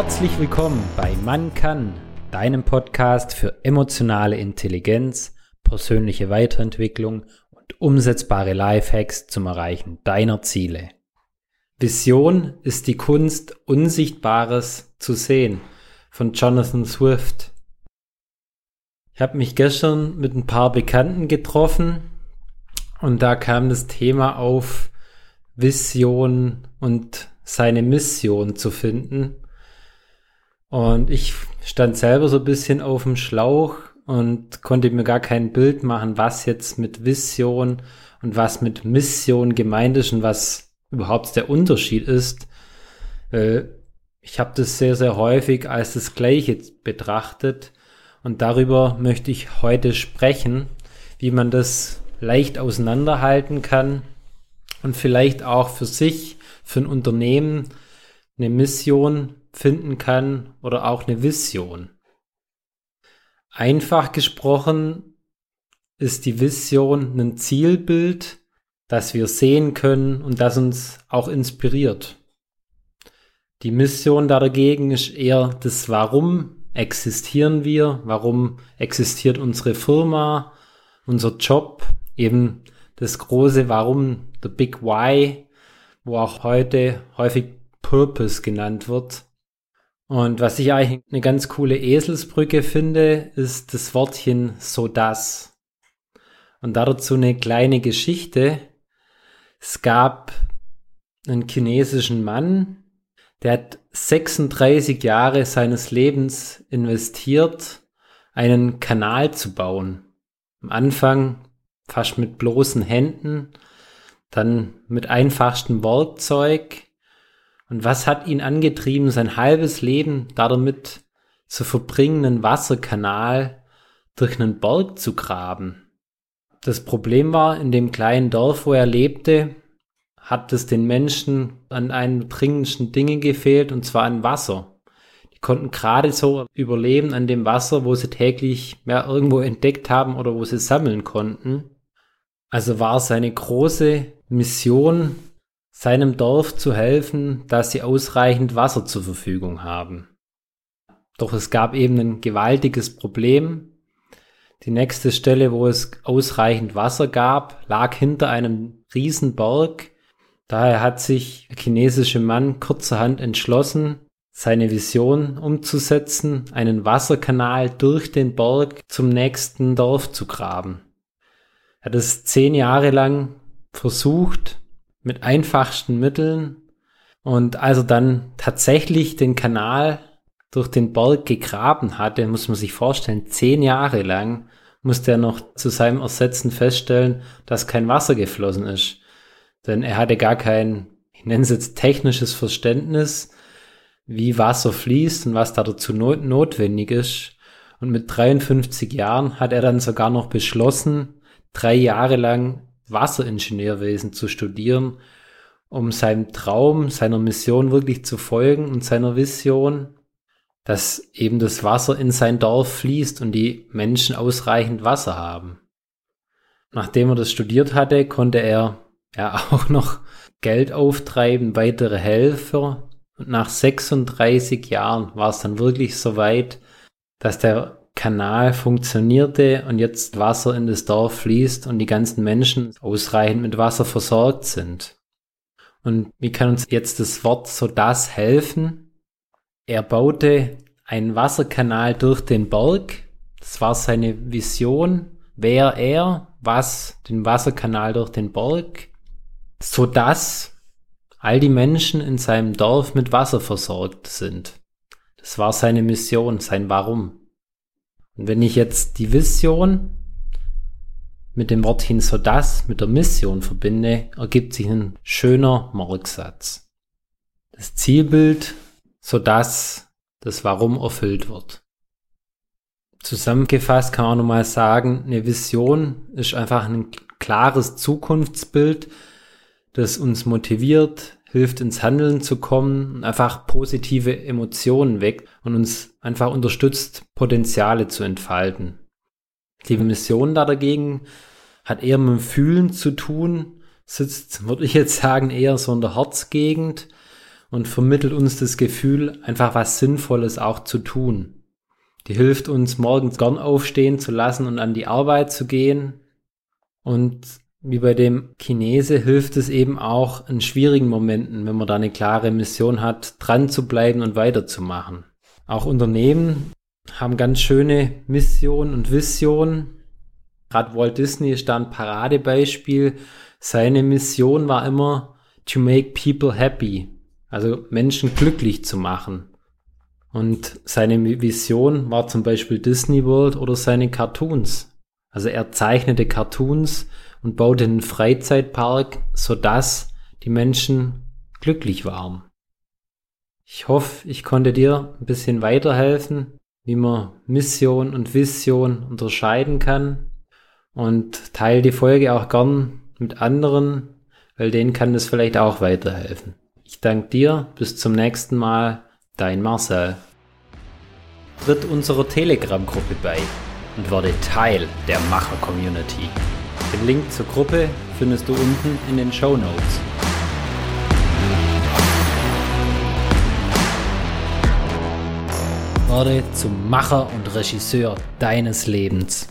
Herzlich willkommen bei Man kann, deinem Podcast für emotionale Intelligenz, persönliche Weiterentwicklung und umsetzbare Lifehacks zum Erreichen deiner Ziele. Vision ist die Kunst, Unsichtbares zu sehen von Jonathan Swift. Ich habe mich gestern mit ein paar Bekannten getroffen und da kam das Thema auf, Vision und seine Mission zu finden. Und ich stand selber so ein bisschen auf dem Schlauch und konnte mir gar kein Bild machen, was jetzt mit Vision und was mit Mission gemeint ist und was überhaupt der Unterschied ist. Ich habe das sehr, sehr häufig als das Gleiche betrachtet und darüber möchte ich heute sprechen, wie man das leicht auseinanderhalten kann und vielleicht auch für sich, für ein Unternehmen eine Mission finden kann oder auch eine Vision. Einfach gesprochen ist die Vision ein Zielbild, das wir sehen können und das uns auch inspiriert. Die Mission dagegen ist eher das Warum existieren wir, warum existiert unsere Firma, unser Job, eben das große Warum, the Big Why, wo auch heute häufig Purpose genannt wird. Und was ich eigentlich eine ganz coole Eselsbrücke finde, ist das Wortchen so das. Und dazu eine kleine Geschichte. Es gab einen chinesischen Mann, der hat 36 Jahre seines Lebens investiert, einen Kanal zu bauen. Am Anfang fast mit bloßen Händen, dann mit einfachstem Werkzeug. Und was hat ihn angetrieben, sein halbes Leben damit zu verbringen, einen Wasserkanal durch einen Berg zu graben? Das Problem war, in dem kleinen Dorf, wo er lebte, hat es den Menschen an einem dringendsten Dinge gefehlt, und zwar an Wasser. Die konnten gerade so überleben an dem Wasser, wo sie täglich mehr irgendwo entdeckt haben oder wo sie sammeln konnten. Also war seine große Mission, seinem Dorf zu helfen, dass sie ausreichend Wasser zur Verfügung haben. Doch es gab eben ein gewaltiges Problem. Die nächste Stelle, wo es ausreichend Wasser gab, lag hinter einem Riesenberg. Daher hat sich der chinesische Mann kurzerhand entschlossen, seine Vision umzusetzen, einen Wasserkanal durch den Berg zum nächsten Dorf zu graben hat es zehn Jahre lang versucht mit einfachsten Mitteln und als er dann tatsächlich den Kanal durch den Berg gegraben hatte, muss man sich vorstellen, zehn Jahre lang musste er noch zu seinem Ersetzen feststellen, dass kein Wasser geflossen ist. Denn er hatte gar kein, ich nenne es jetzt technisches Verständnis, wie Wasser fließt und was da dazu not notwendig ist. Und mit 53 Jahren hat er dann sogar noch beschlossen, drei Jahre lang Wasseringenieurwesen zu studieren, um seinem Traum, seiner Mission wirklich zu folgen und seiner Vision, dass eben das Wasser in sein Dorf fließt und die Menschen ausreichend Wasser haben. Nachdem er das studiert hatte, konnte er ja auch noch Geld auftreiben, weitere Helfer. Und nach 36 Jahren war es dann wirklich so weit, dass der Kanal funktionierte und jetzt Wasser in das Dorf fließt und die ganzen Menschen ausreichend mit Wasser versorgt sind. Und wie kann uns jetzt das Wort so das helfen? Er baute einen Wasserkanal durch den Berg. Das war seine Vision. Wer er, was, den Wasserkanal durch den Berg, so dass all die Menschen in seinem Dorf mit Wasser versorgt sind. Das war seine Mission, sein Warum. Und wenn ich jetzt die Vision mit dem Wortchen so das mit der Mission verbinde, ergibt sich ein schöner Merksatz. Das Zielbild, so dass das Warum erfüllt wird. Zusammengefasst kann man nochmal sagen, eine Vision ist einfach ein klares Zukunftsbild, das uns motiviert, hilft ins Handeln zu kommen und einfach positive Emotionen weckt und uns einfach unterstützt, Potenziale zu entfalten. Die Mission da dagegen hat eher mit dem Fühlen zu tun, sitzt, würde ich jetzt sagen, eher so in der Herzgegend und vermittelt uns das Gefühl, einfach was Sinnvolles auch zu tun. Die hilft uns morgens gern aufstehen zu lassen und an die Arbeit zu gehen. Und wie bei dem Chinese hilft es eben auch in schwierigen Momenten, wenn man da eine klare Mission hat, dran zu bleiben und weiterzumachen. Auch Unternehmen haben ganz schöne Missionen und Visionen. Gerade Walt Disney ist da ein Paradebeispiel. Seine Mission war immer to make people happy, also Menschen glücklich zu machen. Und seine Vision war zum Beispiel Disney World oder seine Cartoons. Also er zeichnete Cartoons und baute einen Freizeitpark, sodass die Menschen glücklich waren. Ich hoffe, ich konnte dir ein bisschen weiterhelfen, wie man Mission und Vision unterscheiden kann und teile die Folge auch gern mit anderen, weil denen kann es vielleicht auch weiterhelfen. Ich danke dir, bis zum nächsten Mal, dein Marcel. Tritt unserer Telegram-Gruppe bei und werde Teil der Macher-Community. Den Link zur Gruppe findest du unten in den Show Notes. Werde zum Macher und Regisseur deines Lebens.